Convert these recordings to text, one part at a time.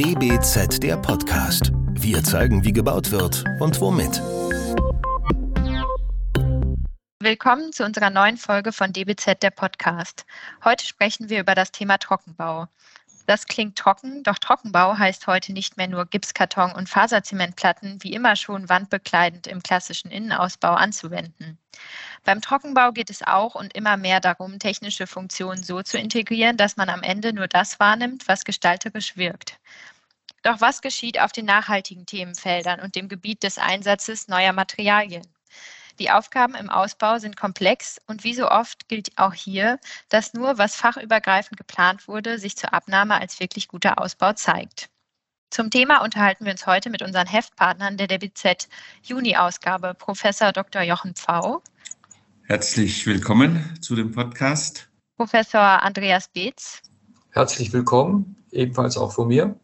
DBZ der Podcast. Wir zeigen, wie gebaut wird und womit. Willkommen zu unserer neuen Folge von DBZ der Podcast. Heute sprechen wir über das Thema Trockenbau. Das klingt trocken, doch Trockenbau heißt heute nicht mehr nur Gipskarton und Faserzementplatten wie immer schon wandbekleidend im klassischen Innenausbau anzuwenden. Beim Trockenbau geht es auch und immer mehr darum, technische Funktionen so zu integrieren, dass man am Ende nur das wahrnimmt, was gestalterisch wirkt. Doch was geschieht auf den nachhaltigen Themenfeldern und dem Gebiet des Einsatzes neuer Materialien? Die Aufgaben im Ausbau sind komplex und wie so oft gilt auch hier, dass nur was fachübergreifend geplant wurde, sich zur Abnahme als wirklich guter Ausbau zeigt. Zum Thema unterhalten wir uns heute mit unseren Heftpartnern der DBZ Juni-Ausgabe, Professor Dr. Jochen Pfau. Herzlich willkommen zu dem Podcast. Professor Andreas Beetz. Herzlich willkommen, ebenfalls auch von mir.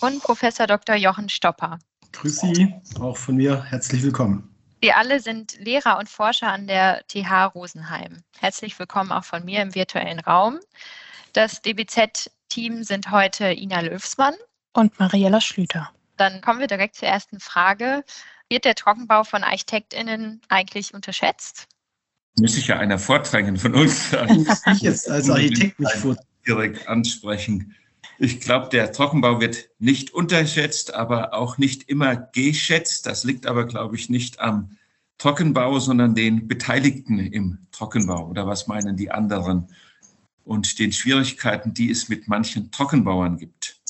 Und Professor Dr. Jochen Stopper. Grüß Sie, auch von mir herzlich willkommen. Wir alle sind Lehrer und Forscher an der TH Rosenheim. Herzlich willkommen auch von mir im virtuellen Raum. Das DBZ-Team sind heute Ina Löwsmann und Mariella Schlüter. Dann kommen wir direkt zur ersten Frage. Wird der Trockenbau von ArchitektInnen eigentlich unterschätzt? Müsste ich ja einer vordrängen von uns. ich jetzt als Architekt mich vor direkt ansprechen. Ich glaube, der Trockenbau wird nicht unterschätzt, aber auch nicht immer geschätzt. Das liegt aber, glaube ich, nicht am Trockenbau, sondern den Beteiligten im Trockenbau. Oder was meinen die anderen? Und den Schwierigkeiten, die es mit manchen Trockenbauern gibt.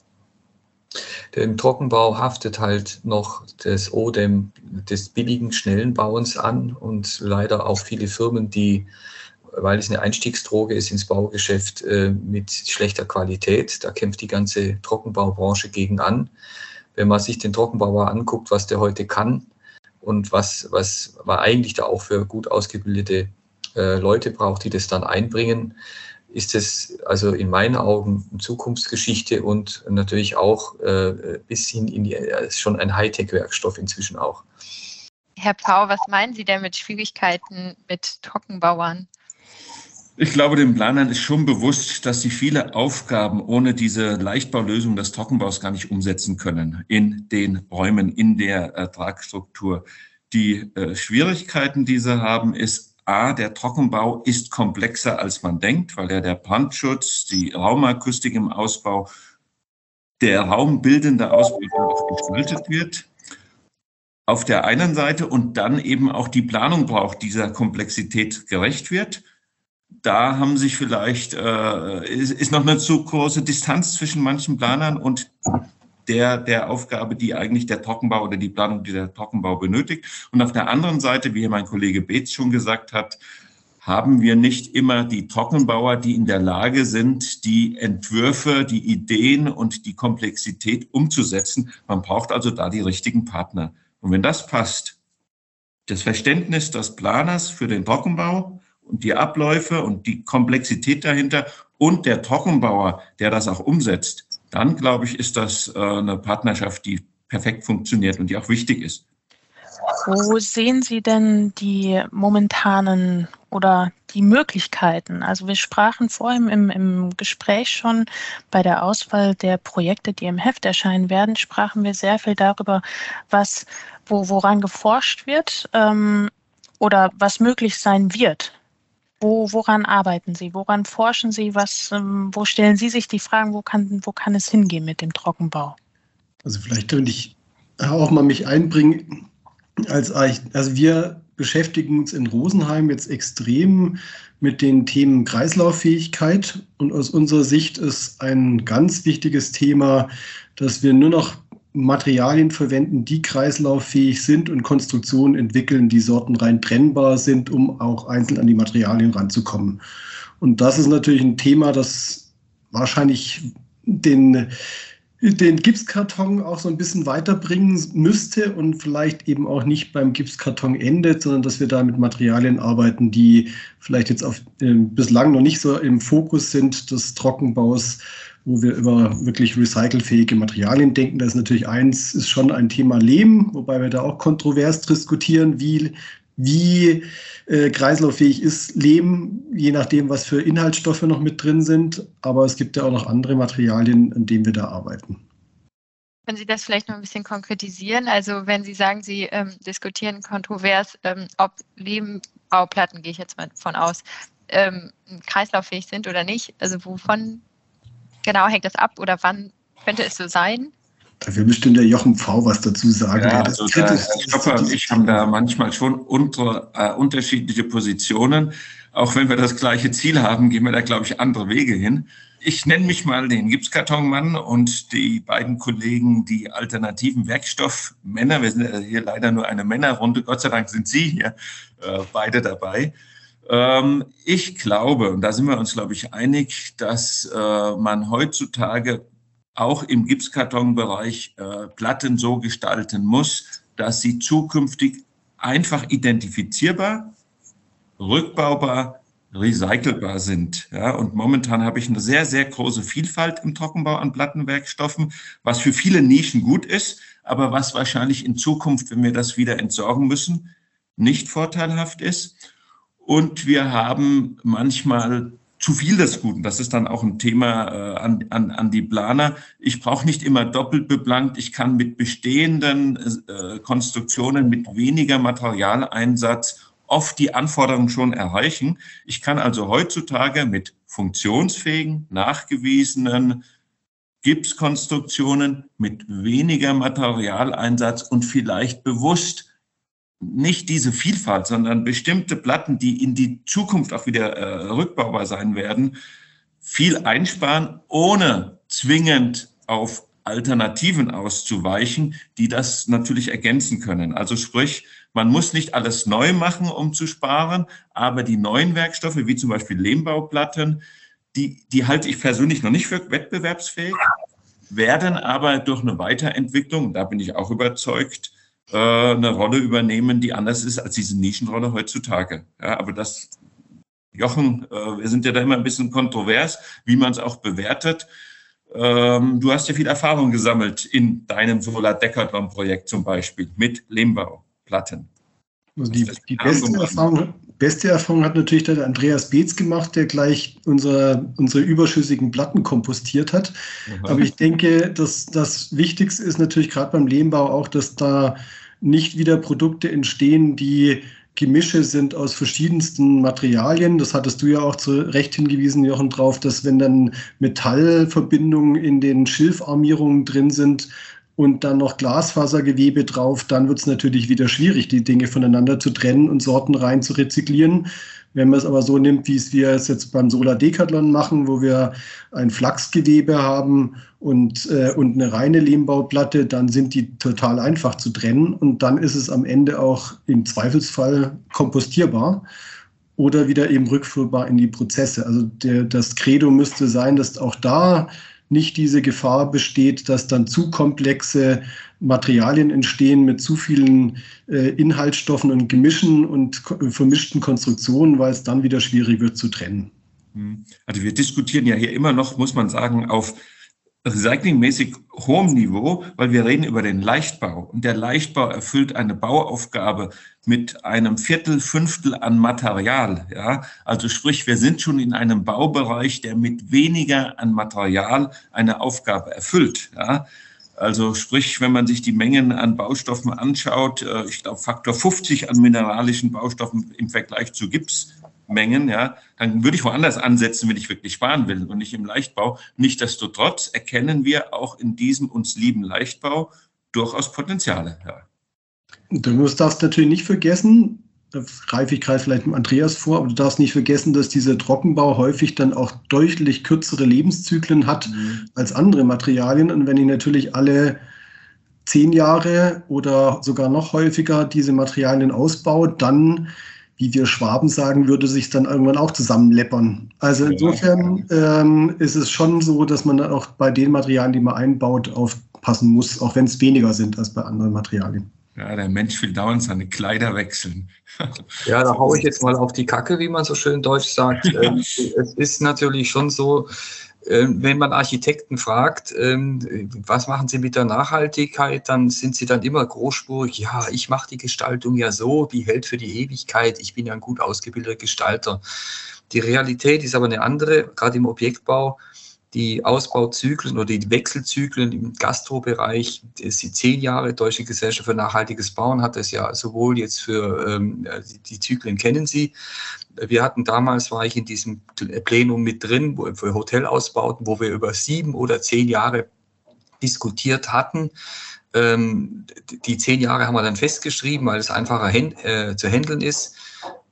Im Trockenbau haftet halt noch das Odem des billigen, schnellen Bauens an und leider auch viele Firmen, die weil es eine Einstiegsdroge ist ins Baugeschäft äh, mit schlechter Qualität. Da kämpft die ganze Trockenbaubranche gegen an. Wenn man sich den Trockenbauer anguckt, was der heute kann und was, was man eigentlich da auch für gut ausgebildete äh, Leute braucht, die das dann einbringen, ist es also in meinen Augen Zukunftsgeschichte und natürlich auch äh, bis hin in die, äh, ist schon ein Hightech-Werkstoff inzwischen auch. Herr Pau, was meinen Sie denn mit Schwierigkeiten mit Trockenbauern? Ich glaube, den Planern ist schon bewusst, dass sie viele Aufgaben ohne diese Leichtbaulösung des Trockenbaus gar nicht umsetzen können in den Räumen, in der Ertragsstruktur. Die äh, Schwierigkeiten, die sie haben, ist A, der Trockenbau ist komplexer, als man denkt, weil ja der Brandschutz, die Raumakustik im Ausbau, der raumbildende Ausbau gestaltet wird auf der einen Seite und dann eben auch die Planung braucht, dieser Komplexität gerecht wird da haben sich vielleicht, äh, ist, ist, noch eine zu große Distanz zwischen manchen Planern und der, der Aufgabe, die eigentlich der Trockenbau oder die Planung, die der Trockenbau benötigt. Und auf der anderen Seite, wie mein Kollege Beetz schon gesagt hat, haben wir nicht immer die Trockenbauer, die in der Lage sind, die Entwürfe, die Ideen und die Komplexität umzusetzen. Man braucht also da die richtigen Partner. Und wenn das passt, das Verständnis des Planers für den Trockenbau, und die Abläufe und die Komplexität dahinter und der Trockenbauer, der das auch umsetzt, dann glaube ich, ist das äh, eine Partnerschaft, die perfekt funktioniert und die auch wichtig ist. Wo sehen Sie denn die momentanen oder die Möglichkeiten? Also wir sprachen vorhin im, im Gespräch schon bei der Auswahl der Projekte, die im Heft erscheinen werden, sprachen wir sehr viel darüber, was, wo, woran geforscht wird ähm, oder was möglich sein wird. Wo, woran arbeiten Sie? Woran forschen Sie? Was, ähm, wo stellen Sie sich die Fragen, wo kann, wo kann es hingehen mit dem Trockenbau? Also vielleicht könnte ich auch mal mich einbringen. Als, also wir beschäftigen uns in Rosenheim jetzt extrem mit den Themen Kreislauffähigkeit. Und aus unserer Sicht ist ein ganz wichtiges Thema, dass wir nur noch Materialien verwenden, die kreislauffähig sind und Konstruktionen entwickeln, die sortenrein trennbar sind, um auch einzeln an die Materialien ranzukommen. Und das ist natürlich ein Thema, das wahrscheinlich den, den Gipskarton auch so ein bisschen weiterbringen müsste und vielleicht eben auch nicht beim Gipskarton endet, sondern dass wir da mit Materialien arbeiten, die vielleicht jetzt auf, äh, bislang noch nicht so im Fokus sind des Trockenbaus wo wir über wirklich recycelfähige Materialien denken. Das ist natürlich eins, ist schon ein Thema Lehm, wobei wir da auch kontrovers diskutieren, wie, wie äh, kreislauffähig ist Lehm, je nachdem, was für Inhaltsstoffe noch mit drin sind. Aber es gibt ja auch noch andere Materialien, an denen wir da arbeiten. Können Sie das vielleicht noch ein bisschen konkretisieren? Also wenn Sie sagen, Sie ähm, diskutieren kontrovers, ähm, ob Lehmbauplatten, gehe ich jetzt mal von aus, ähm, kreislauffähig sind oder nicht. Also wovon genau hängt das ab oder wann könnte es so sein? Da will bestimmt der Jochen V. was dazu sagen. Ja, also da, Herr Stopper und ich haben da manchmal schon unter, äh, unterschiedliche Positionen. Auch wenn wir das gleiche Ziel haben, gehen wir da, glaube ich, andere Wege hin. Ich nenne mich mal den Gipskartonmann und die beiden Kollegen, die alternativen Werkstoffmänner. Wir sind hier leider nur eine Männerrunde. Gott sei Dank sind Sie hier äh, beide dabei. Ähm, ich glaube, und da sind wir uns, glaube ich, einig, dass äh, man heutzutage auch im Gipskartonbereich äh, Platten so gestalten muss, dass sie zukünftig einfach identifizierbar, rückbaubar, recycelbar sind. Ja, und momentan habe ich eine sehr, sehr große Vielfalt im Trockenbau an Plattenwerkstoffen, was für viele Nischen gut ist, aber was wahrscheinlich in Zukunft, wenn wir das wieder entsorgen müssen, nicht vorteilhaft ist. Und wir haben manchmal zu viel des Guten. Das ist dann auch ein Thema äh, an, an, an die Planer. Ich brauche nicht immer doppelt beplankt. Ich kann mit bestehenden äh, Konstruktionen, mit weniger Materialeinsatz oft die Anforderungen schon erreichen. Ich kann also heutzutage mit funktionsfähigen, nachgewiesenen Gipskonstruktionen mit weniger Materialeinsatz und vielleicht bewusst nicht diese Vielfalt, sondern bestimmte Platten, die in die Zukunft auch wieder äh, rückbaubar sein werden, viel einsparen, ohne zwingend auf Alternativen auszuweichen, die das natürlich ergänzen können. Also sprich, man muss nicht alles neu machen, um zu sparen, aber die neuen Werkstoffe, wie zum Beispiel Lehmbauplatten, die, die halte ich persönlich noch nicht für wettbewerbsfähig, werden aber durch eine Weiterentwicklung, da bin ich auch überzeugt, äh, eine Rolle übernehmen, die anders ist als diese Nischenrolle heutzutage. Ja, aber das, Jochen, äh, wir sind ja da immer ein bisschen kontrovers, wie man es auch bewertet. Ähm, du hast ja viel Erfahrung gesammelt in deinem Solar Decathlon Projekt zum Beispiel mit Lehmbauplatten. Also die, die beste, Erfahrung, beste Erfahrung hat natürlich der Andreas Beetz gemacht, der gleich unsere, unsere überschüssigen Platten kompostiert hat. Aha. Aber ich denke, dass das Wichtigste ist natürlich gerade beim Lehmbau auch, dass da nicht wieder Produkte entstehen, die Gemische sind aus verschiedensten Materialien. Das hattest du ja auch zu Recht hingewiesen, Jochen, drauf, dass wenn dann Metallverbindungen in den Schilfarmierungen drin sind, und dann noch Glasfasergewebe drauf, dann wird es natürlich wieder schwierig, die Dinge voneinander zu trennen und Sorten rein zu rezyklieren. Wenn man es aber so nimmt, wie es wir es jetzt beim Solar Decathlon machen, wo wir ein Flachsgewebe haben und, äh, und eine reine Lehmbauplatte, dann sind die total einfach zu trennen und dann ist es am Ende auch im Zweifelsfall kompostierbar oder wieder eben rückführbar in die Prozesse. Also der, das Credo müsste sein, dass auch da nicht diese Gefahr besteht, dass dann zu komplexe Materialien entstehen mit zu vielen äh, Inhaltsstoffen und Gemischen und vermischten Konstruktionen, weil es dann wieder schwierig wird zu trennen. Hm. Also wir diskutieren ja hier immer noch, muss man sagen, auf recyclingmäßig hohem Niveau, weil wir reden über den Leichtbau. Und der Leichtbau erfüllt eine Bauaufgabe mit einem Viertel, Fünftel an Material. Ja, also sprich, wir sind schon in einem Baubereich, der mit weniger an Material eine Aufgabe erfüllt. Ja, also sprich, wenn man sich die Mengen an Baustoffen anschaut, äh, ich glaube Faktor 50 an mineralischen Baustoffen im Vergleich zu Gips Mengen, ja, dann würde ich woanders ansetzen, wenn ich wirklich sparen will und nicht im Leichtbau. Nichtsdestotrotz erkennen wir auch in diesem uns lieben Leichtbau durchaus Potenziale. Ja. Du darfst natürlich nicht vergessen, da greife ich gerade vielleicht mit Andreas vor, aber du darfst nicht vergessen, dass dieser Trockenbau häufig dann auch deutlich kürzere Lebenszyklen hat mhm. als andere Materialien. Und wenn ich natürlich alle zehn Jahre oder sogar noch häufiger diese Materialien ausbaue, dann wie wir Schwaben sagen, würde sich dann irgendwann auch zusammenleppern. Also insofern ähm, ist es schon so, dass man dann auch bei den Materialien, die man einbaut, aufpassen muss, auch wenn es weniger sind als bei anderen Materialien. Ja, der Mensch will dauernd seine Kleider wechseln. Ja, da haue ich jetzt mal auf die Kacke, wie man so schön deutsch sagt. Ähm, es ist natürlich schon so, wenn man Architekten fragt, ähm, was machen Sie mit der Nachhaltigkeit, dann sind sie dann immer großspurig, ja, ich mache die Gestaltung ja so, die hält für die Ewigkeit, ich bin ja ein gut ausgebildeter Gestalter. Die Realität ist aber eine andere, gerade im Objektbau. Die Ausbauzyklen oder die Wechselzyklen im Gastrobereich, das die zehn Jahre Deutsche Gesellschaft für nachhaltiges Bauen hat das ja sowohl jetzt für ähm, die Zyklen kennen Sie. Wir hatten damals, war ich in diesem Plenum mit drin, wo, für Hotelausbauten, wo wir über sieben oder zehn Jahre diskutiert hatten. Ähm, die zehn Jahre haben wir dann festgeschrieben, weil es einfacher äh, zu handeln ist.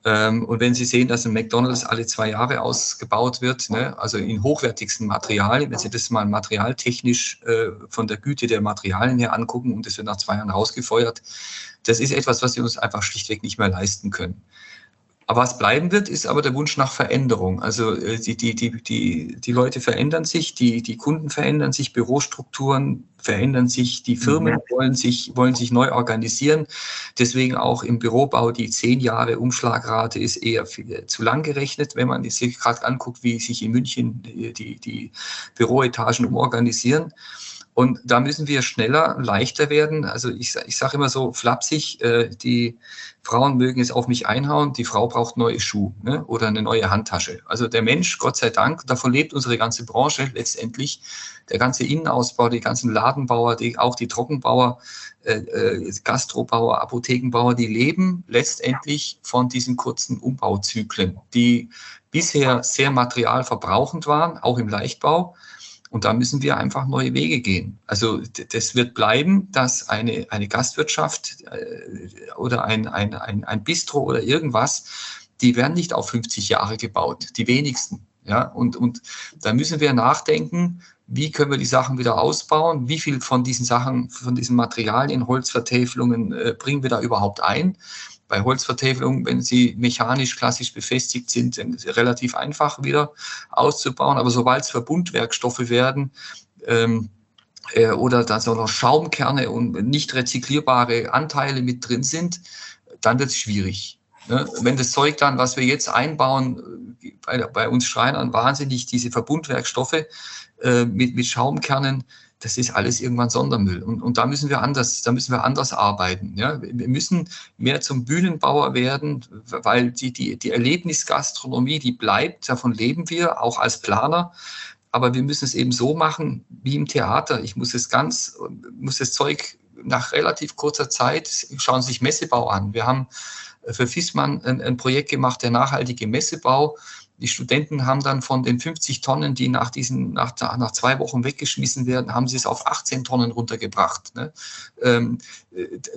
Ähm, und wenn Sie sehen, dass ein McDonalds alle zwei Jahre ausgebaut wird, ne, also in hochwertigsten Materialien, wenn Sie das mal materialtechnisch äh, von der Güte der Materialien her angucken und das wird nach zwei Jahren rausgefeuert, das ist etwas, was wir uns einfach schlichtweg nicht mehr leisten können. Aber was bleiben wird, ist aber der Wunsch nach Veränderung. Also äh, die, die, die, die, die Leute verändern sich, die, die Kunden verändern sich, Bürostrukturen verändern sich, die Firmen mhm. wollen sich, wollen sich neu organisieren. Deswegen auch im Bürobau die zehn Jahre Umschlagrate ist eher viel, zu lang gerechnet, wenn man sich gerade anguckt, wie sich in München die, die Büroetagen umorganisieren. Und da müssen wir schneller, leichter werden. Also ich, ich sage immer so flapsig, äh, die Frauen mögen es auf mich einhauen, die Frau braucht neue Schuhe ne? oder eine neue Handtasche. Also der Mensch, Gott sei Dank, davon lebt unsere ganze Branche letztendlich, der ganze Innenausbau, die ganzen Ladenbauer, die, auch die Trockenbauer, äh, äh, Gastrobauer, Apothekenbauer, die leben letztendlich von diesen kurzen Umbauzyklen, die bisher sehr materialverbrauchend waren, auch im Leichtbau und da müssen wir einfach neue Wege gehen. Also das wird bleiben, dass eine, eine Gastwirtschaft äh, oder ein, ein, ein, ein Bistro oder irgendwas, die werden nicht auf 50 Jahre gebaut, die wenigsten. Ja, und, und da müssen wir nachdenken, wie können wir die Sachen wieder ausbauen, wie viel von diesen Sachen, von diesen Materialien, Holzvertäfelungen äh, bringen wir da überhaupt ein bei Holzvertäfelung, wenn sie mechanisch klassisch befestigt sind, relativ einfach wieder auszubauen. Aber sobald es Verbundwerkstoffe werden, ähm, äh, oder da so noch Schaumkerne und nicht rezyklierbare Anteile mit drin sind, dann wird es schwierig. Ne? Wenn das Zeug dann, was wir jetzt einbauen, bei, bei uns Schreinern wahnsinnig diese Verbundwerkstoffe äh, mit, mit Schaumkernen, das ist alles irgendwann Sondermüll. Und, und da müssen wir anders, da müssen wir anders arbeiten. Ja? Wir müssen mehr zum Bühnenbauer werden, weil die, die, die Erlebnisgastronomie, die bleibt, davon leben wir, auch als Planer. Aber wir müssen es eben so machen wie im Theater. Ich muss es ganz, muss das Zeug nach relativ kurzer Zeit, schauen Sie sich Messebau an. Wir haben für Fissmann ein, ein Projekt gemacht, der nachhaltige Messebau die Studenten haben dann von den 50 Tonnen, die nach diesen, nach, nach zwei Wochen weggeschmissen werden, haben sie es auf 18 Tonnen runtergebracht. Ne? Ähm,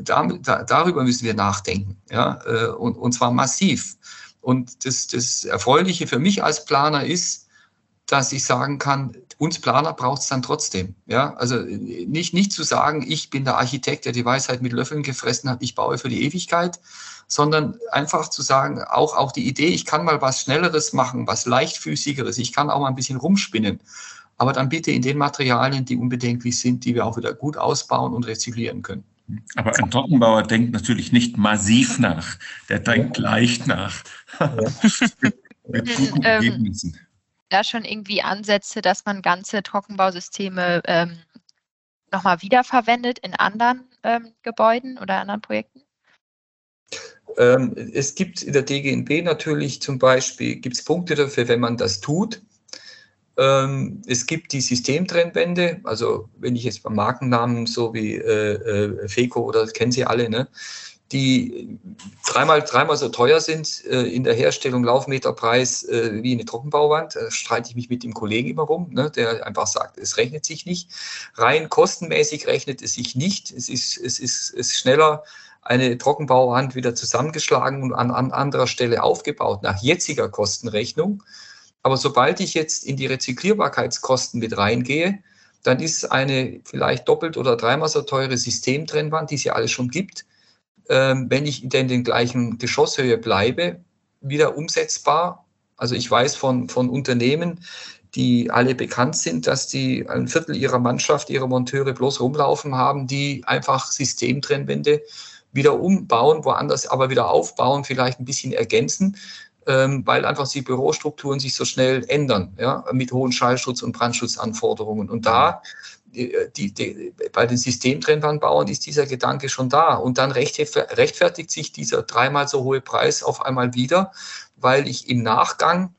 da, da, darüber müssen wir nachdenken, ja, äh, und, und zwar massiv. Und das, das Erfreuliche für mich als Planer ist, dass ich sagen kann, uns Planer braucht es dann trotzdem. Ja? Also nicht, nicht zu sagen, ich bin der Architekt, der die Weisheit mit Löffeln gefressen hat, ich baue für die Ewigkeit, sondern einfach zu sagen, auch, auch die Idee, ich kann mal was Schnelleres machen, was leichtfüßigeres, ich kann auch mal ein bisschen rumspinnen. Aber dann bitte in den Materialien, die unbedenklich sind, die wir auch wieder gut ausbauen und rezyklieren können. Aber ein Trockenbauer denkt natürlich nicht massiv nach, der denkt ja. leicht nach. Ja. mit, mit guten ähm, Ergebnissen. Da schon irgendwie Ansätze, dass man ganze Trockenbausysteme ähm, nochmal wiederverwendet in anderen ähm, Gebäuden oder anderen Projekten? Ähm, es gibt in der DGNB natürlich zum Beispiel, gibt es Punkte dafür, wenn man das tut. Ähm, es gibt die Systemtrennwände, also wenn ich jetzt beim Markennamen so wie äh, äh, FECO oder kennen Sie alle, ne, die dreimal, dreimal so teuer sind äh, in der Herstellung, Laufmeterpreis äh, wie eine Trockenbauwand. Da streite ich mich mit dem Kollegen immer rum, ne, der einfach sagt, es rechnet sich nicht. Rein kostenmäßig rechnet es sich nicht. Es ist, es ist, es ist schneller eine Trockenbauwand wieder zusammengeschlagen und an, an anderer Stelle aufgebaut, nach jetziger Kostenrechnung. Aber sobald ich jetzt in die Rezyklierbarkeitskosten mit reingehe, dann ist eine vielleicht doppelt oder dreimal so teure Systemtrennwand, die es ja alles schon gibt, ähm, wenn ich in den gleichen Geschosshöhe bleibe, wieder umsetzbar. Also ich weiß von, von Unternehmen, die alle bekannt sind, dass die ein Viertel ihrer Mannschaft, ihrer Monteure bloß rumlaufen haben, die einfach Systemtrennwände wieder umbauen, woanders aber wieder aufbauen, vielleicht ein bisschen ergänzen, ähm, weil einfach die Bürostrukturen sich so schnell ändern, ja, mit hohen Schallschutz- und Brandschutzanforderungen. Und da die, die, bei den Systemtrennwandbauern ist dieser Gedanke schon da. Und dann rechtfertigt sich dieser dreimal so hohe Preis auf einmal wieder, weil ich im Nachgang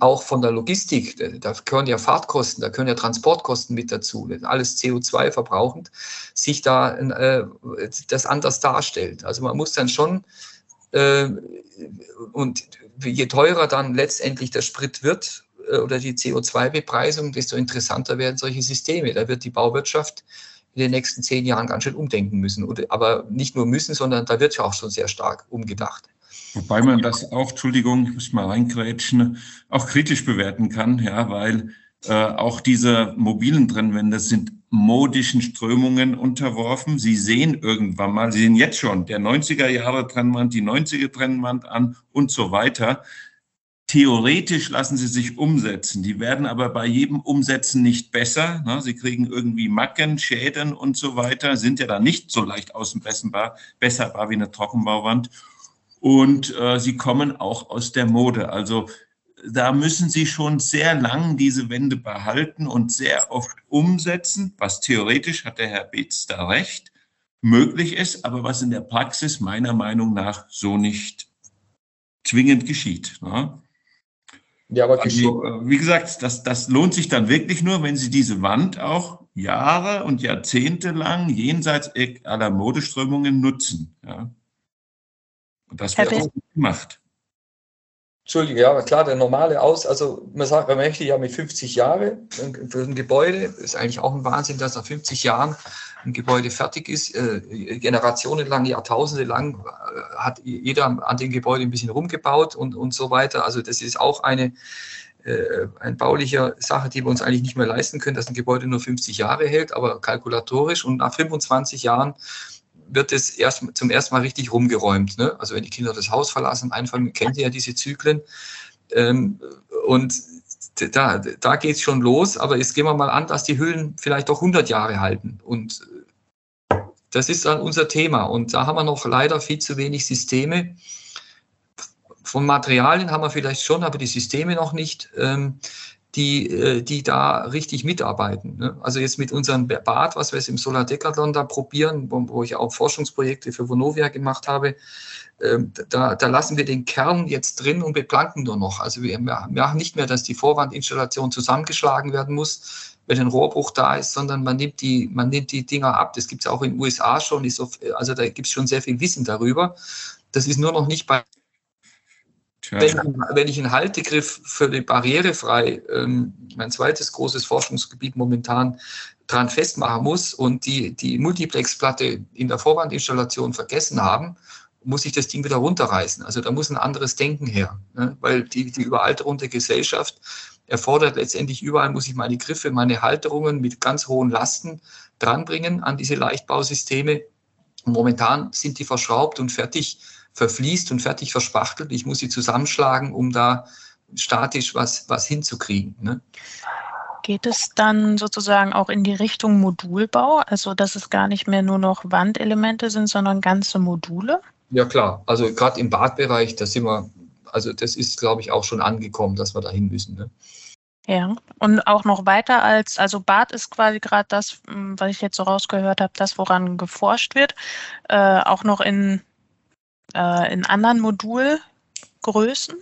auch von der Logistik, da gehören ja Fahrtkosten, da gehören ja Transportkosten mit dazu, alles CO2 verbrauchend, sich da äh, das anders darstellt. Also man muss dann schon, äh, und je teurer dann letztendlich der Sprit wird äh, oder die CO2-Bepreisung, desto interessanter werden solche Systeme. Da wird die Bauwirtschaft in den nächsten zehn Jahren ganz schön umdenken müssen. Aber nicht nur müssen, sondern da wird ja auch schon sehr stark umgedacht. Wobei man das auch, Entschuldigung, ich muss mal reingrätschen, auch kritisch bewerten kann, ja, weil äh, auch diese mobilen Trennwände sind modischen Strömungen unterworfen. Sie sehen irgendwann mal, Sie sehen jetzt schon der 90er Jahre Trennwand, die 90er Trennwand an und so weiter. Theoretisch lassen sie sich umsetzen. Die werden aber bei jedem Umsetzen nicht besser. Ne? Sie kriegen irgendwie Macken, Schäden und so weiter, sind ja dann nicht so leicht außenbesserbar, besserbar wie eine Trockenbauwand. Und äh, sie kommen auch aus der Mode. Also da müssen sie schon sehr lang diese Wände behalten und sehr oft umsetzen, was theoretisch, hat der Herr Beetz da recht, möglich ist, aber was in der Praxis meiner Meinung nach so nicht zwingend geschieht. Ne? Ja, aber also, äh, wie gesagt, das, das lohnt sich dann wirklich nur, wenn Sie diese Wand auch Jahre und Jahrzehnte lang jenseits aller Modeströmungen nutzen. Ja. Und das wird auch gemacht. Entschuldige, ja, klar, der normale Aus, also man sagt, man möchte ja mit 50 Jahren für ein Gebäude, ist eigentlich auch ein Wahnsinn, dass nach 50 Jahren ein Gebäude fertig ist. Äh, generationenlang, Jahrtausende lang äh, hat jeder an dem Gebäude ein bisschen rumgebaut und, und so weiter. Also das ist auch eine, äh, eine bauliche Sache, die wir uns eigentlich nicht mehr leisten können, dass ein Gebäude nur 50 Jahre hält, aber kalkulatorisch und nach 25 Jahren wird es erst zum ersten Mal richtig rumgeräumt. Ne? Also wenn die Kinder das Haus verlassen, einfallen, kennt ihr ja diese Zyklen. Ähm, und da, da geht es schon los, aber jetzt gehen wir mal an, dass die Hüllen vielleicht doch 100 Jahre halten. Und das ist dann unser Thema. Und da haben wir noch leider viel zu wenig Systeme. Von Materialien haben wir vielleicht schon, aber die Systeme noch nicht. Ähm, die, äh, die da richtig mitarbeiten. Ne? Also jetzt mit unserem Bad, was wir jetzt im Solar Decathlon da probieren, wo, wo ich auch Forschungsprojekte für Vonovia gemacht habe, ähm, da, da, lassen wir den Kern jetzt drin und beplanken nur noch. Also wir, machen nicht mehr, dass die Vorwandinstallation zusammengeschlagen werden muss, wenn ein Rohrbruch da ist, sondern man nimmt die, man nimmt die Dinger ab. Das gibt es auch in den USA schon. also da gibt es schon sehr viel Wissen darüber. Das ist nur noch nicht bei wenn, wenn, ich einen Haltegriff für die barrierefrei, ähm, mein zweites großes Forschungsgebiet momentan, dran festmachen muss und die, die Multiplexplatte in der Vorwandinstallation vergessen haben, muss ich das Ding wieder runterreißen. Also da muss ein anderes Denken her, ne? weil die, die Überalterung der Gesellschaft erfordert letztendlich überall, muss ich meine Griffe, meine Halterungen mit ganz hohen Lasten dranbringen an diese Leichtbausysteme. Und momentan sind die verschraubt und fertig verfließt und fertig verspachtelt. Ich muss sie zusammenschlagen, um da statisch was, was hinzukriegen. Ne? Geht es dann sozusagen auch in die Richtung Modulbau, also dass es gar nicht mehr nur noch Wandelemente sind, sondern ganze Module? Ja klar, also gerade im Badbereich, da sind wir, also das ist, glaube ich, auch schon angekommen, dass wir dahin müssen. Ne? Ja, und auch noch weiter als, also Bad ist quasi gerade das, hm, was ich jetzt so rausgehört habe, das, woran geforscht wird, äh, auch noch in äh, in anderen Modulgrößen?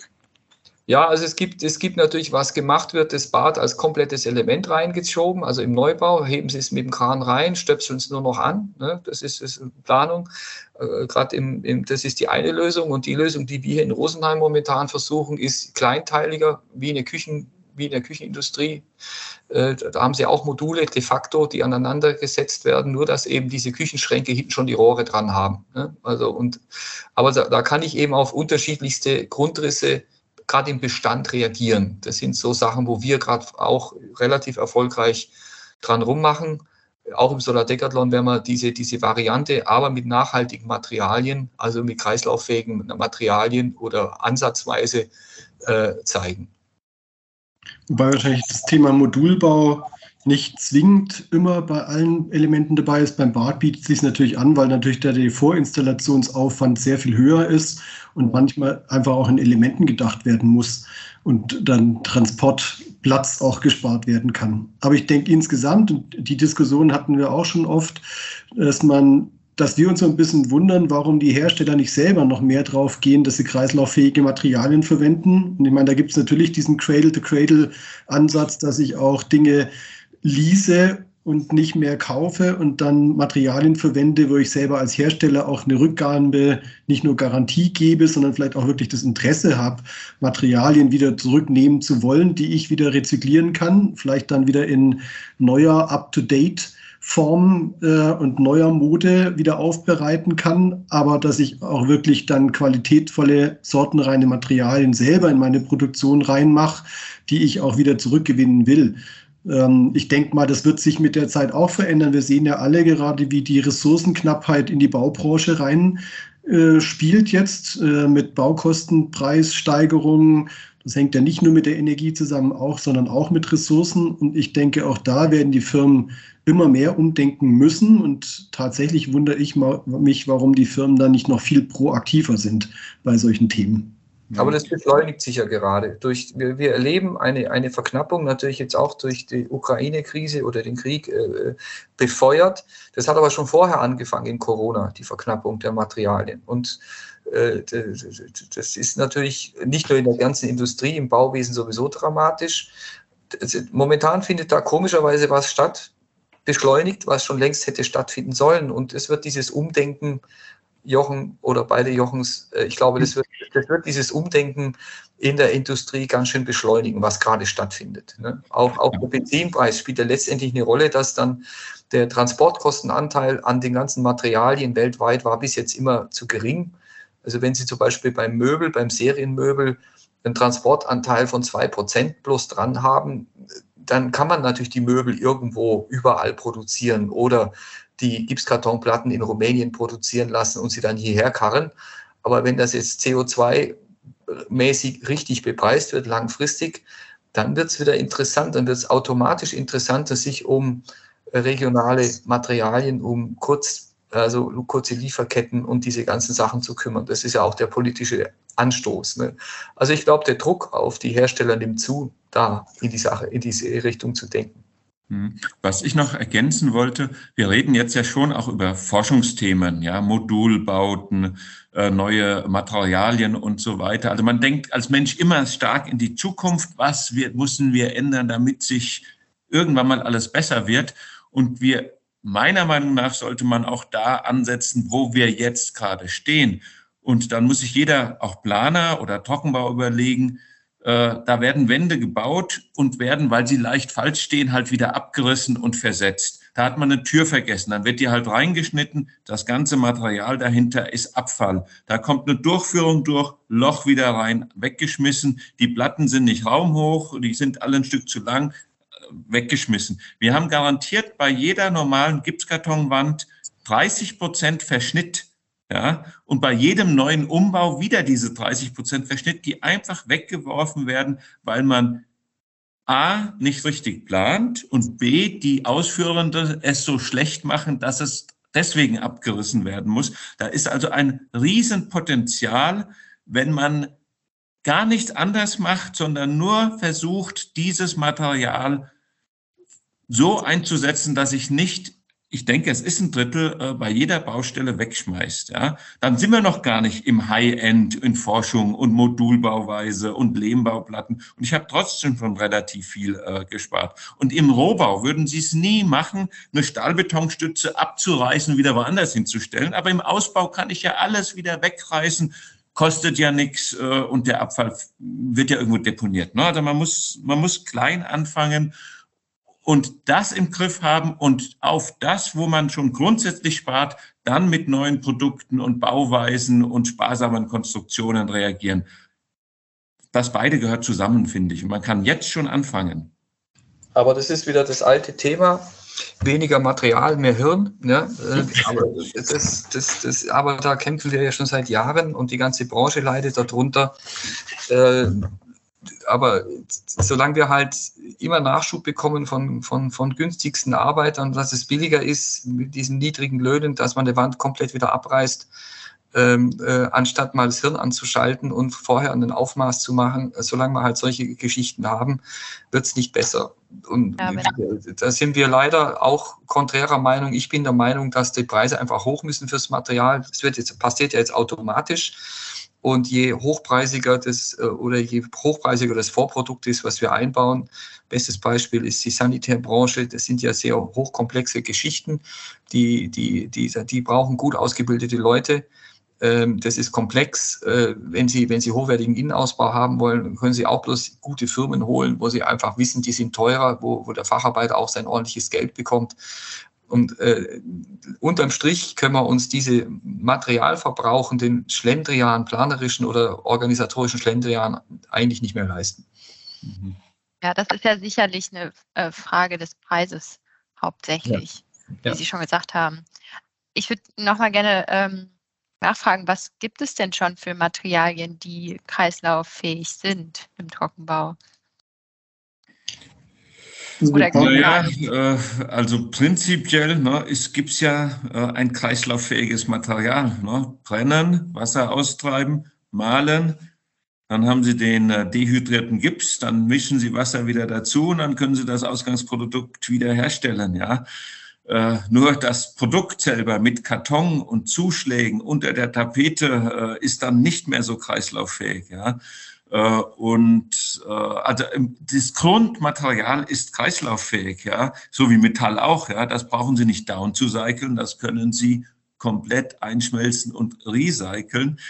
Ja, also es gibt, es gibt natürlich, was gemacht wird, das Bad als komplettes Element reingeschoben. Also im Neubau heben Sie es mit dem Kran rein, stöpseln es nur noch an. Ne? Das ist, ist Planung. Äh, Gerade im, im, das ist die eine Lösung. Und die Lösung, die wir hier in Rosenheim momentan versuchen, ist kleinteiliger, wie eine Küchen, wie in der Küchenindustrie. Äh, da haben sie auch Module de facto, die aneinander gesetzt werden, nur dass eben diese Küchenschränke hinten schon die Rohre dran haben. Ne? Also und, aber da, da kann ich eben auf unterschiedlichste Grundrisse gerade im Bestand reagieren. Das sind so Sachen, wo wir gerade auch relativ erfolgreich dran rummachen. Auch im Solar Decathlon werden wir diese, diese Variante, aber mit nachhaltigen Materialien, also mit kreislauffähigen Materialien oder ansatzweise äh, zeigen. Wobei wahrscheinlich das Thema Modulbau nicht zwingend immer bei allen Elementen dabei ist. Beim Bad bietet es sich natürlich an, weil natürlich der Vorinstallationsaufwand sehr viel höher ist und manchmal einfach auch in Elementen gedacht werden muss und dann Transportplatz auch gespart werden kann. Aber ich denke insgesamt, und die Diskussion hatten wir auch schon oft, dass man dass wir uns so ein bisschen wundern, warum die Hersteller nicht selber noch mehr drauf gehen, dass sie kreislauffähige Materialien verwenden. Und ich meine, da gibt es natürlich diesen Cradle-to-Cradle-Ansatz, dass ich auch Dinge lease und nicht mehr kaufe und dann Materialien verwende, wo ich selber als Hersteller auch eine Rückgabe, nicht nur Garantie gebe, sondern vielleicht auch wirklich das Interesse habe, Materialien wieder zurücknehmen zu wollen, die ich wieder rezyklieren kann, vielleicht dann wieder in neuer, up-to-date Form äh, und neuer Mode wieder aufbereiten kann, aber dass ich auch wirklich dann qualitätvolle, sortenreine Materialien selber in meine Produktion reinmache, die ich auch wieder zurückgewinnen will. Ähm, ich denke mal, das wird sich mit der Zeit auch verändern. Wir sehen ja alle gerade, wie die Ressourcenknappheit in die Baubranche rein äh, spielt jetzt äh, mit Baukostenpreissteigerungen. Das hängt ja nicht nur mit der Energie zusammen, auch, sondern auch mit Ressourcen. Und ich denke, auch da werden die Firmen immer mehr umdenken müssen. Und tatsächlich wundere ich mich, warum die Firmen da nicht noch viel proaktiver sind bei solchen Themen. Aber das beschleunigt sich ja gerade. Durch, wir, wir, erleben eine, eine Verknappung, natürlich jetzt auch durch die Ukraine-Krise oder den Krieg äh, befeuert. Das hat aber schon vorher angefangen in Corona, die Verknappung der Materialien. Und äh, das ist natürlich nicht nur in der ganzen Industrie, im Bauwesen sowieso dramatisch. Momentan findet da komischerweise was statt, beschleunigt, was schon längst hätte stattfinden sollen. Und es wird dieses Umdenken Jochen oder beide Jochens, äh, ich glaube, das wird, das wird dieses Umdenken in der Industrie ganz schön beschleunigen, was gerade stattfindet. Ne? Auch, auch der Benzinpreis spielt ja letztendlich eine Rolle, dass dann der Transportkostenanteil an den ganzen Materialien weltweit war bis jetzt immer zu gering. Also wenn Sie zum Beispiel beim Möbel, beim Serienmöbel einen Transportanteil von zwei Prozent bloß dran haben, dann kann man natürlich die Möbel irgendwo überall produzieren oder die Gipskartonplatten in Rumänien produzieren lassen und sie dann hierher karren. Aber wenn das jetzt CO2-mäßig richtig bepreist wird, langfristig, dann wird es wieder interessant, dann wird es automatisch interessanter, sich um regionale Materialien, um kurz, also kurze Lieferketten und diese ganzen Sachen zu kümmern. Das ist ja auch der politische Anstoß. Ne? Also ich glaube, der Druck auf die Hersteller nimmt zu, da in die Sache, in diese Richtung zu denken. Hm. Was ich noch ergänzen wollte, wir reden jetzt ja schon auch über Forschungsthemen, ja, Modulbauten, äh, neue Materialien und so weiter. Also man denkt als Mensch immer stark in die Zukunft, was wir, müssen wir ändern, damit sich irgendwann mal alles besser wird. Und wir, meiner Meinung nach, sollte man auch da ansetzen, wo wir jetzt gerade stehen. Und dann muss sich jeder, auch Planer oder Trockenbau überlegen, da werden Wände gebaut und werden, weil sie leicht falsch stehen, halt wieder abgerissen und versetzt. Da hat man eine Tür vergessen, dann wird die halt reingeschnitten, das ganze Material dahinter ist Abfall. Da kommt eine Durchführung durch, Loch wieder rein, weggeschmissen. Die Platten sind nicht raumhoch, die sind alle ein Stück zu lang, äh, weggeschmissen. Wir haben garantiert bei jeder normalen Gipskartonwand 30 Prozent Verschnitt ja, und bei jedem neuen Umbau wieder diese 30 Prozent Verschnitt, die einfach weggeworfen werden, weil man A, nicht richtig plant und B, die Ausführenden es so schlecht machen, dass es deswegen abgerissen werden muss. Da ist also ein Riesenpotenzial, wenn man gar nichts anders macht, sondern nur versucht, dieses Material so einzusetzen, dass ich nicht ich denke, es ist ein Drittel äh, bei jeder Baustelle wegschmeißt, ja, dann sind wir noch gar nicht im High-End in Forschung und Modulbauweise und Lehmbauplatten. Und ich habe trotzdem schon relativ viel äh, gespart. Und im Rohbau würden Sie es nie machen, eine Stahlbetonstütze abzureißen, wieder woanders hinzustellen. Aber im Ausbau kann ich ja alles wieder wegreißen, kostet ja nichts äh, und der Abfall wird ja irgendwo deponiert. Ne? Also man muss, man muss klein anfangen und das im Griff haben und auf das, wo man schon grundsätzlich spart, dann mit neuen Produkten und Bauweisen und sparsamen Konstruktionen reagieren. Das beide gehört zusammen, finde ich. Und man kann jetzt schon anfangen. Aber das ist wieder das alte Thema. Weniger Material, mehr Hirn. Ne? Aber, das, das, das, aber da kämpfen wir ja schon seit Jahren und die ganze Branche leidet darunter. Äh, aber solange wir halt immer Nachschub bekommen von, von, von günstigsten Arbeitern, dass es billiger ist mit diesen niedrigen Löhnen, dass man die Wand komplett wieder abreißt, ähm, äh, anstatt mal das Hirn anzuschalten und vorher einen Aufmaß zu machen, solange wir halt solche Geschichten haben, wird es nicht besser. Und ja, da sind wir leider auch konträrer Meinung. Ich bin der Meinung, dass die Preise einfach hoch müssen fürs Material. Das wird jetzt, passiert ja jetzt automatisch. Und je hochpreisiger das äh, oder je hochpreisiger das Vorprodukt ist, was wir einbauen, bestes Beispiel ist die Sanitärbranche. Das sind ja sehr hochkomplexe Geschichten, die, die, die, die brauchen gut ausgebildete Leute. Ähm, das ist komplex. Äh, wenn Sie, wenn Sie hochwertigen Innenausbau haben wollen, können Sie auch bloß gute Firmen holen, wo Sie einfach wissen, die sind teurer, wo, wo der Facharbeiter auch sein ordentliches Geld bekommt. Und äh, unterm Strich können wir uns diese materialverbrauchenden Schlendrian, planerischen oder organisatorischen Schlendrian eigentlich nicht mehr leisten. Mhm. Ja, das ist ja sicherlich eine äh, Frage des Preises hauptsächlich, ja. Ja. wie Sie schon gesagt haben. Ich würde noch mal gerne ähm, nachfragen, was gibt es denn schon für Materialien, die kreislauffähig sind im Trockenbau? Oder naja, äh, also prinzipiell ne, gibt es ja äh, ein kreislauffähiges Material. Ne? Brennen, Wasser austreiben, mahlen, dann haben Sie den äh, dehydrierten Gips, dann mischen Sie Wasser wieder dazu und dann können Sie das Ausgangsprodukt wieder herstellen. Ja? Äh, nur das Produkt selber mit Karton und Zuschlägen unter der Tapete äh, ist dann nicht mehr so kreislauffähig. Ja? Äh, und äh, also das Grundmaterial ist kreislauffähig, ja, so wie Metall auch, ja. Das brauchen Sie nicht down zu cyclen, das können Sie komplett einschmelzen und recyceln.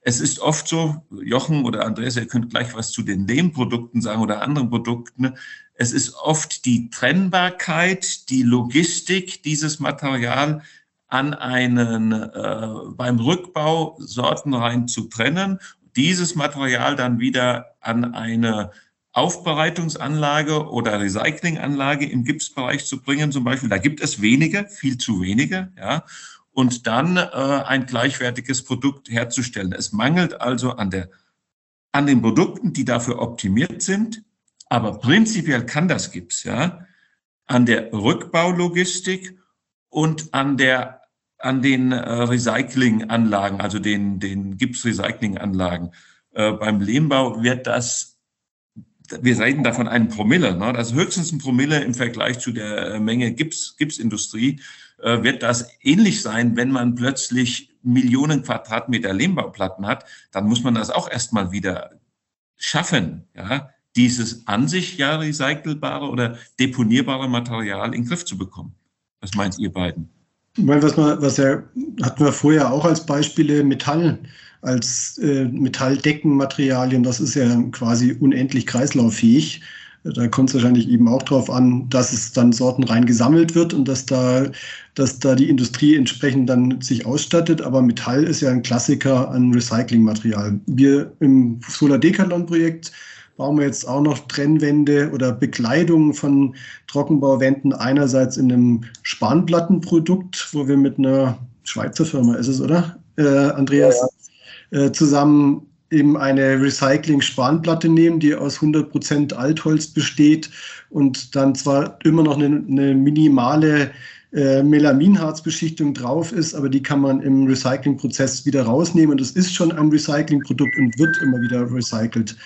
Es ist oft so, Jochen oder Andreas, ihr könnt gleich was zu den Lehmprodukten sagen oder anderen Produkten. Es ist oft die Trennbarkeit, die Logistik dieses Material an einen äh, beim Rückbau sortenrein zu trennen dieses Material dann wieder an eine Aufbereitungsanlage oder Recyclinganlage im Gipsbereich zu bringen, zum Beispiel. Da gibt es wenige, viel zu wenige, ja, und dann äh, ein gleichwertiges Produkt herzustellen. Es mangelt also an der, an den Produkten, die dafür optimiert sind, aber prinzipiell kann das Gips, ja, an der Rückbaulogistik und an der an den äh, Recyclinganlagen, also den, den Gipsrecyclinganlagen. Äh, beim Lehmbau wird das, wir reden davon einen Promille, ne? das ist höchstens ein Promille im Vergleich zu der äh, Menge Gips, Gipsindustrie, äh, wird das ähnlich sein, wenn man plötzlich Millionen Quadratmeter Lehmbauplatten hat, dann muss man das auch erstmal wieder schaffen, ja, dieses an sich ja recycelbare oder deponierbare Material in den Griff zu bekommen. Was meint ihr beiden? Weil was man, was ja, hatten wir vorher auch als Beispiele Metall, als äh, Metalldeckenmaterialien, das ist ja quasi unendlich kreislauffähig. Da kommt es wahrscheinlich eben auch darauf an, dass es dann sortenrein gesammelt wird und dass da, dass da die Industrie entsprechend dann sich ausstattet. Aber Metall ist ja ein Klassiker an Recyclingmaterial. Wir im Solar Decathlon Projekt bauen wir jetzt auch noch Trennwände oder Bekleidung von Trockenbauwänden einerseits in einem Spanplattenprodukt, wo wir mit einer Schweizer Firma ist es, oder? Äh, Andreas, ja, ja. Äh, zusammen eben eine Recycling-Spanplatte nehmen, die aus 100% Altholz besteht und dann zwar immer noch eine, eine minimale äh, Melaminharzbeschichtung drauf ist, aber die kann man im Recyclingprozess wieder rausnehmen und es ist schon ein Recyclingprodukt und wird immer wieder recycelt.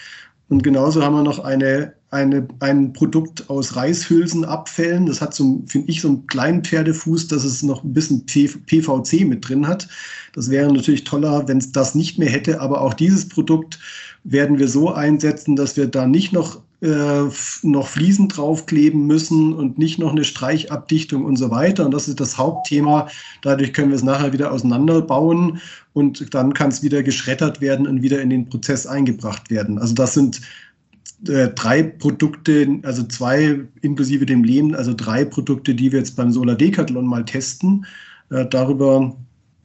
Und genauso haben wir noch eine, eine, ein Produkt aus Reishülsenabfällen. Das hat so, finde ich, so einen kleinen Pferdefuß, dass es noch ein bisschen PVC mit drin hat. Das wäre natürlich toller, wenn es das nicht mehr hätte. Aber auch dieses Produkt werden wir so einsetzen, dass wir da nicht noch äh, noch Fliesen draufkleben müssen und nicht noch eine Streichabdichtung und so weiter. Und das ist das Hauptthema. Dadurch können wir es nachher wieder auseinanderbauen und dann kann es wieder geschreddert werden und wieder in den Prozess eingebracht werden. Also das sind äh, drei Produkte, also zwei inklusive dem Lehm, also drei Produkte, die wir jetzt beim Solar Decathlon mal testen. Äh, darüber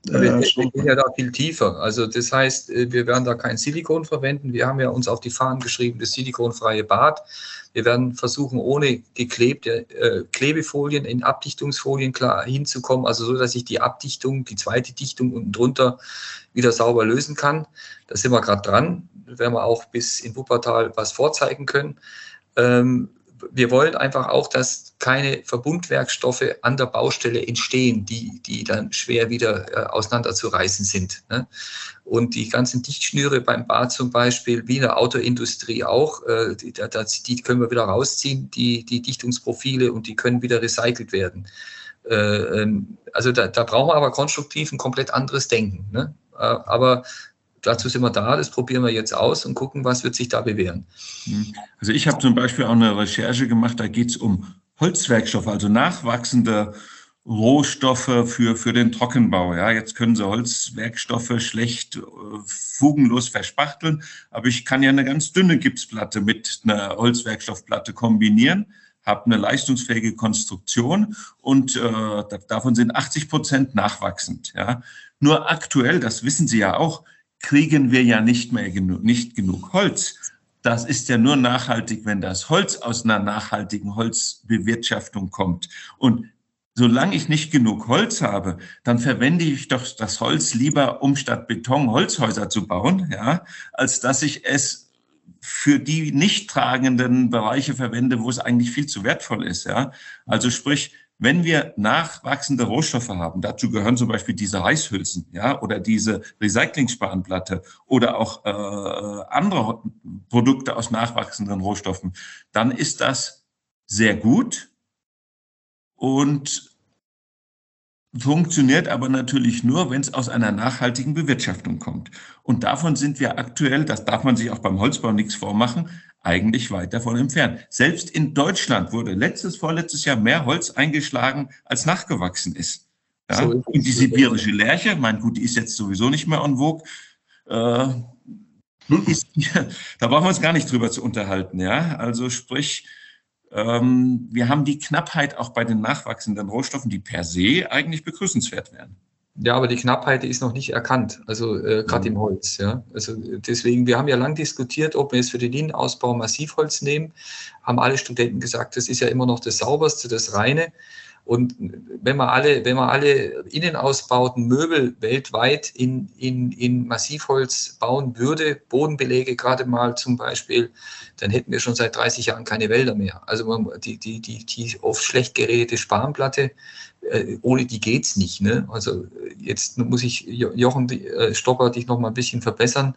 wir, wir gehen ja da viel tiefer. Also das heißt, äh, wir werden da kein Silikon verwenden. Wir haben ja uns auf die Fahnen geschrieben, das silikonfreie Bad. Wir werden versuchen, ohne geklebte äh, Klebefolien in Abdichtungsfolien klar hinzukommen, also so, dass ich die Abdichtung, die zweite Dichtung unten drunter wieder sauber lösen kann. Da sind wir gerade dran. Da werden wir auch bis in Wuppertal was vorzeigen können. Ähm, wir wollen einfach auch, dass keine Verbundwerkstoffe an der Baustelle entstehen, die, die dann schwer wieder äh, auseinanderzureißen sind. Ne? Und die ganzen Dichtschnüre beim Bad zum Beispiel, wie in der Autoindustrie auch, äh, die, die, können wir wieder rausziehen, die, die Dichtungsprofile, und die können wieder recycelt werden. Äh, ähm, also da, da brauchen wir aber konstruktiv ein komplett anderes Denken. Ne? Äh, aber dazu sind wir da, das probieren wir jetzt aus und gucken, was wird sich da bewähren. Hm. Also ich habe zum Beispiel auch eine Recherche gemacht, da geht es um Holzwerkstoffe, also nachwachsende Rohstoffe für, für den Trockenbau. Ja, jetzt können Sie Holzwerkstoffe schlecht äh, fugenlos verspachteln, aber ich kann ja eine ganz dünne Gipsplatte mit einer Holzwerkstoffplatte kombinieren, habe eine leistungsfähige Konstruktion und äh, davon sind 80 Prozent nachwachsend. Ja, nur aktuell, das wissen Sie ja auch, kriegen wir ja nicht mehr genug, nicht genug Holz. Das ist ja nur nachhaltig, wenn das Holz aus einer nachhaltigen Holzbewirtschaftung kommt. Und solange ich nicht genug Holz habe, dann verwende ich doch das Holz lieber, um statt Beton Holzhäuser zu bauen, ja, als dass ich es für die nicht tragenden Bereiche verwende, wo es eigentlich viel zu wertvoll ist, ja. Also sprich, wenn wir nachwachsende Rohstoffe haben, dazu gehören zum Beispiel diese Reishülsen, ja, oder diese Recyclingspanplatte oder auch äh, andere Produkte aus nachwachsenden Rohstoffen, dann ist das sehr gut und funktioniert aber natürlich nur, wenn es aus einer nachhaltigen Bewirtschaftung kommt. Und davon sind wir aktuell, das darf man sich auch beim Holzbau nichts vormachen, eigentlich weit davon entfernt. Selbst in Deutschland wurde letztes, vorletztes Jahr mehr Holz eingeschlagen, als nachgewachsen ist. Ja? So ist Und die sibirische Lerche, mein gut, die ist jetzt sowieso nicht mehr en vogue, äh, ist, da brauchen wir uns gar nicht drüber zu unterhalten. Ja? Also sprich, ähm, wir haben die Knappheit auch bei den nachwachsenden Rohstoffen, die per se eigentlich begrüßenswert wären. Ja, aber die Knappheit ist noch nicht erkannt, also äh, gerade mhm. im Holz. Ja. Also deswegen, wir haben ja lang diskutiert, ob wir jetzt für den Innenausbau Massivholz nehmen. Haben alle Studenten gesagt, das ist ja immer noch das sauberste, das reine. Und wenn man alle, wenn man alle innenausbauten Möbel weltweit in, in, in Massivholz bauen würde, Bodenbelege gerade mal zum Beispiel, dann hätten wir schon seit 30 Jahren keine Wälder mehr. Also man, die, die, die, die oft schlecht geredete Spanplatte, äh, ohne die geht's nicht. Ne? Also jetzt muss ich Jochen äh, Stopper dich noch mal ein bisschen verbessern.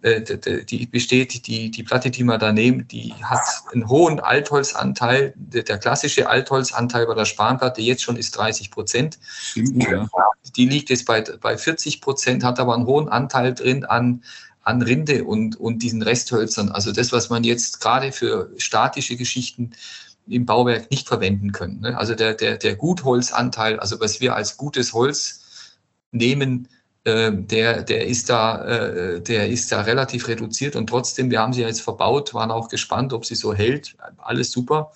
Äh, die besteht, die, die Platte, die man da nehmen, die hat einen hohen Altholzanteil. Der, der klassische Altholzanteil bei der Spanplatte jetzt schon ist 30 Prozent. Ja. Die liegt jetzt bei, bei 40 Prozent, hat aber einen hohen Anteil drin an, an Rinde und, und diesen Resthölzern. Also das, was man jetzt gerade für statische Geschichten im Bauwerk nicht verwenden können. Ne? Also der, der, der Gutholzanteil, also was wir als gutes Holz nehmen, ähm, der, der, ist da, äh, der ist da relativ reduziert und trotzdem, wir haben sie jetzt verbaut, waren auch gespannt, ob sie so hält. Alles super.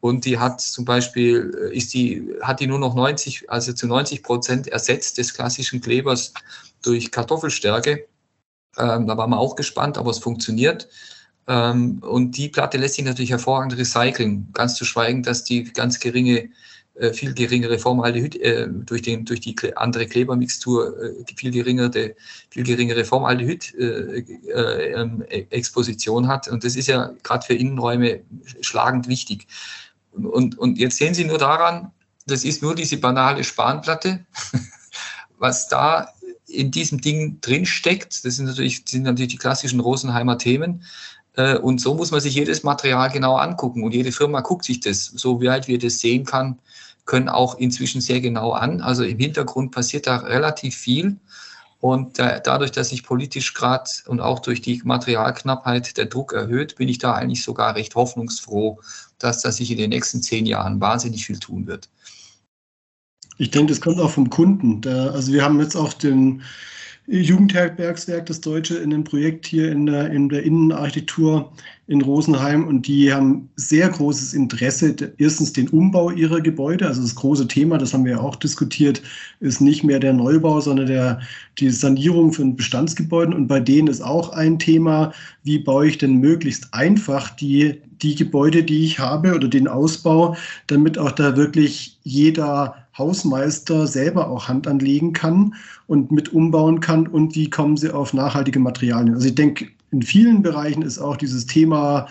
Und die hat zum Beispiel, äh, ist die, hat die nur noch 90, also zu 90 Prozent ersetzt des klassischen Klebers durch Kartoffelstärke. Ähm, da waren wir auch gespannt, aber es funktioniert. Ähm, und die Platte lässt sich natürlich hervorragend recyceln. Ganz zu schweigen, dass die ganz geringe viel geringere Formaldehyd äh, durch, den, durch die andere Klebermixtur äh, viel geringere, viel geringere Formaldehyd-Exposition äh, äh, ähm, hat. Und das ist ja gerade für Innenräume schlagend wichtig. Und, und jetzt sehen Sie nur daran, das ist nur diese banale Spanplatte, was da in diesem Ding drin steckt. Das sind natürlich, sind natürlich die klassischen Rosenheimer Themen. Und so muss man sich jedes Material genau angucken. Und jede Firma guckt sich das, so weit wir das sehen kann, können auch inzwischen sehr genau an. Also im Hintergrund passiert da relativ viel. Und da, dadurch, dass sich politisch gerade und auch durch die Materialknappheit der Druck erhöht, bin ich da eigentlich sogar recht hoffnungsfroh, dass das sich in den nächsten zehn Jahren wahnsinnig viel tun wird. Ich denke, das kommt auch vom Kunden. Da, also wir haben jetzt auch den Jugendherbergswerk, das Deutsche, in einem Projekt hier in der, in der Innenarchitektur in Rosenheim und die haben sehr großes Interesse, erstens den Umbau ihrer Gebäude, also das große Thema, das haben wir ja auch diskutiert, ist nicht mehr der Neubau, sondern der, die Sanierung von Bestandsgebäuden und bei denen ist auch ein Thema, wie baue ich denn möglichst einfach die, die Gebäude, die ich habe oder den Ausbau, damit auch da wirklich jeder Hausmeister selber auch Hand anlegen kann und mit umbauen kann und wie kommen sie auf nachhaltige Materialien. Also ich denke, in vielen Bereichen ist auch dieses Thema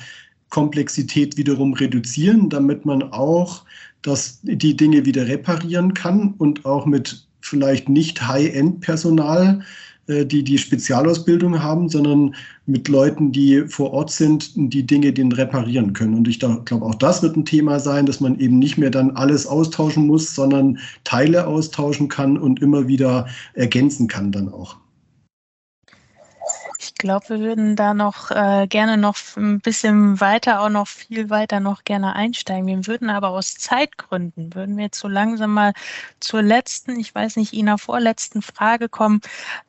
Komplexität wiederum reduzieren, damit man auch das, die Dinge wieder reparieren kann und auch mit vielleicht nicht High-End-Personal äh, die die Spezialausbildung haben, sondern mit Leuten, die vor Ort sind, die Dinge den reparieren können. Und ich glaube, auch das wird ein Thema sein, dass man eben nicht mehr dann alles austauschen muss, sondern Teile austauschen kann und immer wieder ergänzen kann dann auch. Ich glaube, wir würden da noch äh, gerne noch ein bisschen weiter, auch noch viel weiter noch gerne einsteigen. Wir würden aber aus Zeitgründen, würden wir jetzt so langsam mal zur letzten, ich weiß nicht, Ina, vorletzten Frage kommen.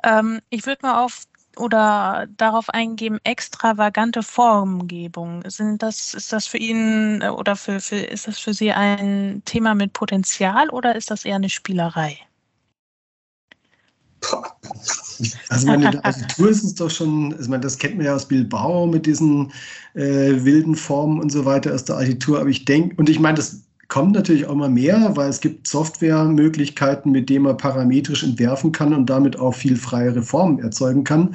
Ähm, ich würde mal auf oder darauf eingeben, extravagante Formgebung. Sind das, ist das für ihn äh, oder für, für, ist das für Sie ein Thema mit Potenzial oder ist das eher eine Spielerei? Also meine, der Architektur ist es doch schon, ich meine, das kennt man ja aus Bilbao mit diesen äh, wilden Formen und so weiter aus der Architektur, aber ich denke, und ich meine, das kommt natürlich auch mal mehr, weil es gibt Softwaremöglichkeiten, mit denen man parametrisch entwerfen kann und damit auch viel freiere Formen erzeugen kann.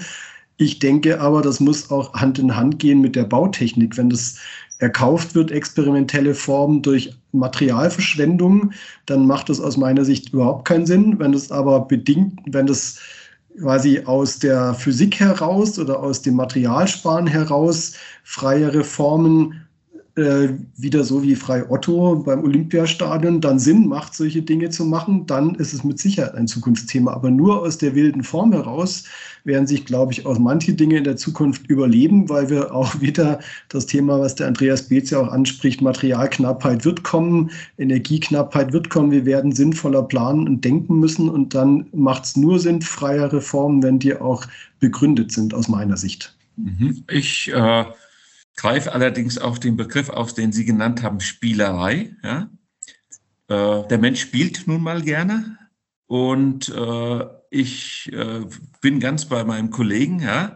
Ich denke aber, das muss auch Hand in Hand gehen mit der Bautechnik. Wenn das erkauft wird, experimentelle Formen durch Materialverschwendung, dann macht das aus meiner Sicht überhaupt keinen Sinn. Wenn das aber bedingt, wenn das quasi aus der Physik heraus oder aus dem Materialsparen heraus freiere Formen äh, wieder so wie Frei Otto beim Olympiastadion dann Sinn macht, solche Dinge zu machen, dann ist es mit Sicherheit ein Zukunftsthema. Aber nur aus der wilden Form heraus werden sich, glaube ich, auch manche Dinge in der Zukunft überleben, weil wir auch wieder das Thema, was der Andreas Beetz ja auch anspricht, Materialknappheit wird kommen, Energieknappheit wird kommen. Wir werden sinnvoller planen und denken müssen und dann macht es nur Sinn, freie Reformen, wenn die auch begründet sind, aus meiner Sicht. Mhm. Ich äh greife allerdings auf den Begriff auf, den Sie genannt haben, Spielerei. Ja? Äh, der Mensch spielt nun mal gerne und äh, ich äh, bin ganz bei meinem Kollegen. Ja?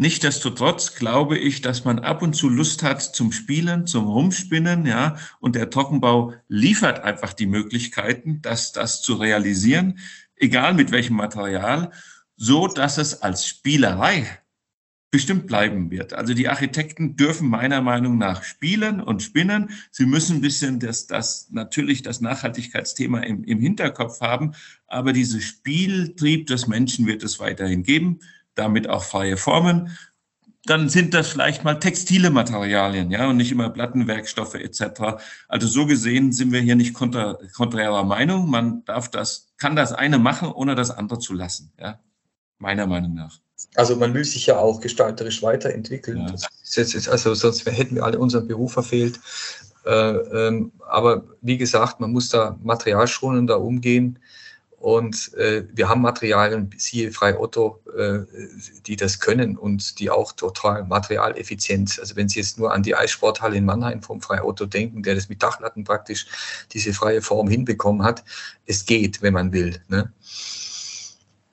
Nichtsdestotrotz glaube ich, dass man ab und zu Lust hat zum Spielen, zum Rumspinnen, ja, und der Trockenbau liefert einfach die Möglichkeiten, das, das zu realisieren, egal mit welchem Material, so dass es als Spielerei bestimmt bleiben wird. Also die Architekten dürfen meiner Meinung nach spielen und spinnen. Sie müssen ein bisschen das, das natürlich das Nachhaltigkeitsthema im, im Hinterkopf haben, aber diese Spieltrieb des Menschen wird es weiterhin geben, damit auch freie Formen. Dann sind das vielleicht mal textile Materialien, ja, und nicht immer Plattenwerkstoffe etc. Also so gesehen sind wir hier nicht kontra, konträrer Meinung. Man darf das, kann das eine machen, ohne das andere zu lassen, ja, meiner Meinung nach. Also man will sich ja auch gestalterisch weiterentwickeln. Ja. Jetzt, also sonst hätten wir alle unseren Beruf verfehlt. Äh, ähm, aber wie gesagt, man muss da materialschonender umgehen. Und äh, wir haben Materialien, siehe Frei Otto, äh, die das können und die auch total materialeffizient. Also wenn Sie jetzt nur an die Eissporthalle in Mannheim vom Frei Otto denken, der das mit Dachlatten praktisch diese freie Form hinbekommen hat, es geht, wenn man will. Ne?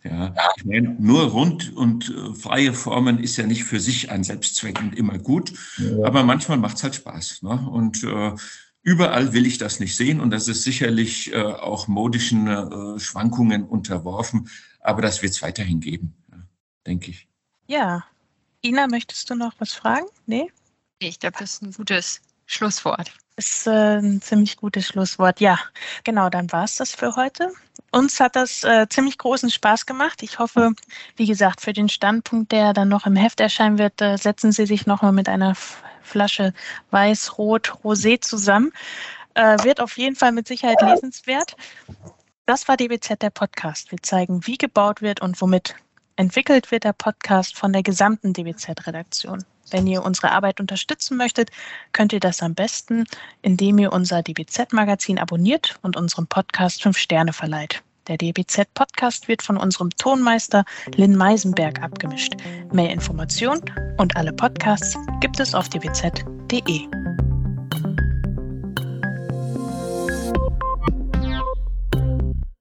Ja, ich meine, nur rund und äh, freie Formen ist ja nicht für sich ein Selbstzweck und immer gut, ja. aber manchmal macht es halt Spaß. Ne? Und äh, überall will ich das nicht sehen und das ist sicherlich äh, auch modischen äh, Schwankungen unterworfen, aber das wird es weiterhin geben, ja, denke ich. Ja, Ina, möchtest du noch was fragen? Nee? Ich glaube, das ist ein gutes Schlusswort. Ist äh, ein ziemlich gutes Schlusswort. Ja, genau, dann war es das für heute. Uns hat das äh, ziemlich großen Spaß gemacht. Ich hoffe, wie gesagt, für den Standpunkt, der dann noch im Heft erscheinen wird, äh, setzen Sie sich nochmal mit einer Flasche Weiß, Rot, Rosé zusammen. Äh, wird auf jeden Fall mit Sicherheit lesenswert. Das war DBZ der Podcast. Wir zeigen, wie gebaut wird und womit. Entwickelt wird der Podcast von der gesamten DBZ-Redaktion. Wenn ihr unsere Arbeit unterstützen möchtet, könnt ihr das am besten, indem ihr unser DBZ-Magazin abonniert und unserem Podcast fünf Sterne verleiht. Der DBZ-Podcast wird von unserem Tonmeister Lynn Meisenberg abgemischt. Mehr Informationen und alle Podcasts gibt es auf dbz.de.